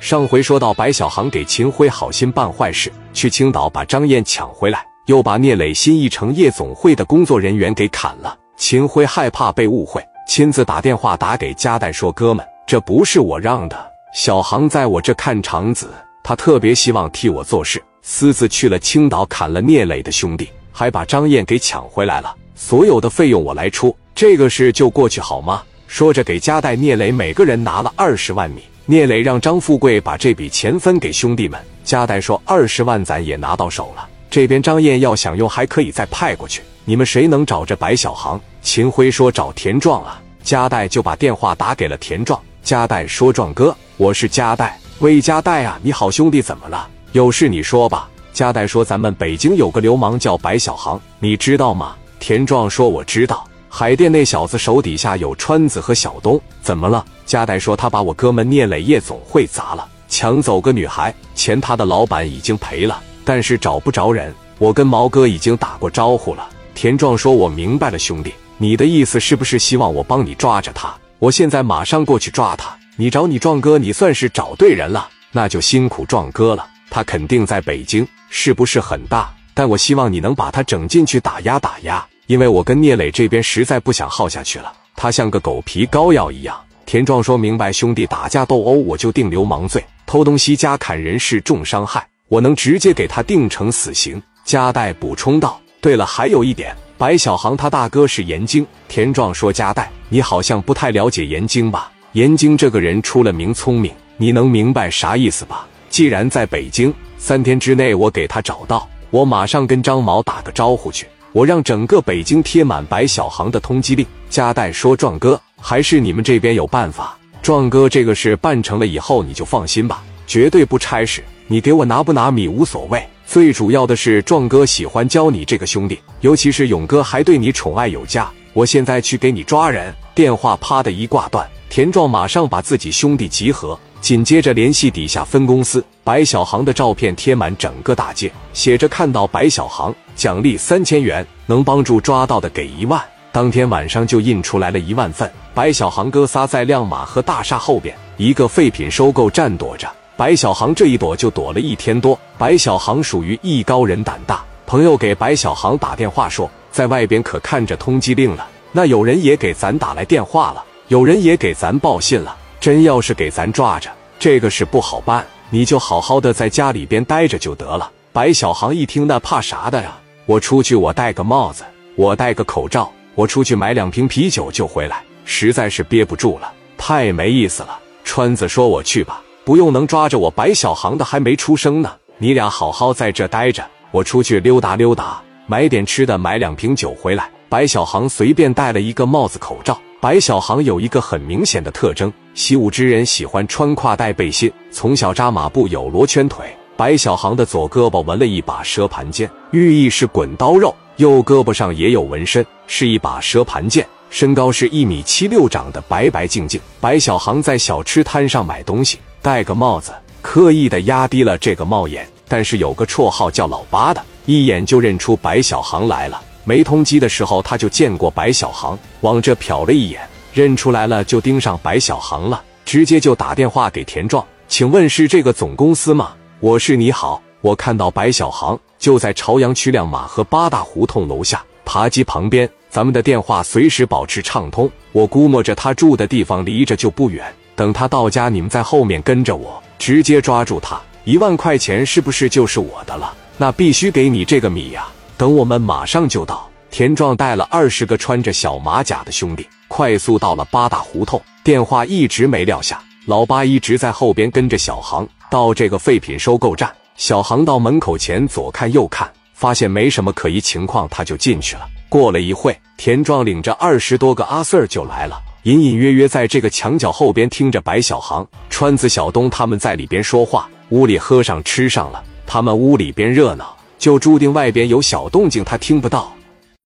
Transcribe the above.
上回说到白小航给秦辉好心办坏事，去青岛把张燕抢回来，又把聂磊新一城夜总会的工作人员给砍了。秦辉害怕被误会，亲自打电话打给加代说：“哥们，这不是我让的，小航在我这看场子，他特别希望替我做事，私自去了青岛砍了聂磊的兄弟，还把张燕给抢回来了。所有的费用我来出，这个事就过去好吗？”说着给加代、聂磊每个人拿了二十万米。聂磊让张富贵把这笔钱分给兄弟们。加代说：“二十万咱也拿到手了，这边张燕要想用，还可以再派过去。你们谁能找着白小航？”秦辉说：“找田壮啊。”加代就把电话打给了田壮。加代说：“壮哥，我是加代，魏加代啊，你好兄弟怎么了？有事你说吧。”加代说：“咱们北京有个流氓叫白小航，你知道吗？”田壮说：“我知道。”海淀那小子手底下有川子和小东，怎么了？加代说他把我哥们聂磊夜总会砸了，抢走个女孩，钱他的老板已经赔了，但是找不着人。我跟毛哥已经打过招呼了。田壮说：“我明白了，兄弟，你的意思是不是希望我帮你抓着他？我现在马上过去抓他。你找你壮哥，你算是找对人了，那就辛苦壮哥了。他肯定在北京，是不是很大？但我希望你能把他整进去打压打压。”因为我跟聂磊这边实在不想耗下去了，他像个狗皮膏药一样。田壮说明白，兄弟打架斗殴我就定流氓罪，偷东西加砍人是重伤害，我能直接给他定成死刑。加代补充道：“对了，还有一点，白小航他大哥是严京。”田壮说：“加代，你好像不太了解严京吧？严京这个人出了名聪明，你能明白啥意思吧？既然在北京，三天之内我给他找到，我马上跟张毛打个招呼去。”我让整个北京贴满白小航的通缉令。加代说：“壮哥，还是你们这边有办法。壮哥，这个事办成了以后，你就放心吧，绝对不差事。你给我拿不拿米无所谓，最主要的是壮哥喜欢教你这个兄弟，尤其是勇哥还对你宠爱有加。我现在去给你抓人。”电话啪的一挂断，田壮马上把自己兄弟集合。紧接着联系底下分公司，白小航的照片贴满整个大街，写着看到白小航奖励三千元，能帮助抓到的给一万。当天晚上就印出来了一万份。白小航哥仨在亮马河大厦后边一个废品收购站躲着，白小航这一躲就躲了一天多。白小航属于艺高人胆大，朋友给白小航打电话说，在外边可看着通缉令了。那有人也给咱打来电话了，有人也给咱报信了。真要是给咱抓着，这个事不好办，你就好好的在家里边待着就得了。白小航一听，那怕啥的呀？我出去，我戴个帽子，我戴个口罩，我出去买两瓶啤酒就回来。实在是憋不住了，太没意思了。川子说：“我去吧，不用能抓着我。”白小航的还没出生呢，你俩好好在这待着，我出去溜达溜达，买点吃的，买两瓶酒回来。白小航随便戴了一个帽子、口罩。白小航有一个很明显的特征，习武之人喜欢穿胯带背心，从小扎马步，有罗圈腿。白小航的左胳膊纹了一把蛇盘剑，寓意是滚刀肉；右胳膊上也有纹身，是一把蛇盘剑。身高是一米七六，长得白白净净。白小航在小吃摊上买东西，戴个帽子，刻意的压低了这个帽檐，但是有个绰号叫老八的，一眼就认出白小航来了。没通缉的时候，他就见过白小航，往这瞟了一眼，认出来了，就盯上白小航了，直接就打电话给田壮，请问是这个总公司吗？我是你好，我看到白小航就在朝阳区亮马河八大胡同楼下扒鸡旁边，咱们的电话随时保持畅通，我估摸着他住的地方离着就不远，等他到家，你们在后面跟着我，直接抓住他，一万块钱是不是就是我的了？那必须给你这个米呀！等我们马上就到。田壮带了二十个穿着小马甲的兄弟，快速到了八大胡同。电话一直没撂下，老八一直在后边跟着小航到这个废品收购站。小航到门口前左看右看，发现没什么可疑情况，他就进去了。过了一会，田壮领着二十多个阿 Sir 就来了，隐隐约约在这个墙角后边听着白小航、川子、小东他们在里边说话。屋里喝上吃上了，他们屋里边热闹。就注定外边有小动静，他听不到。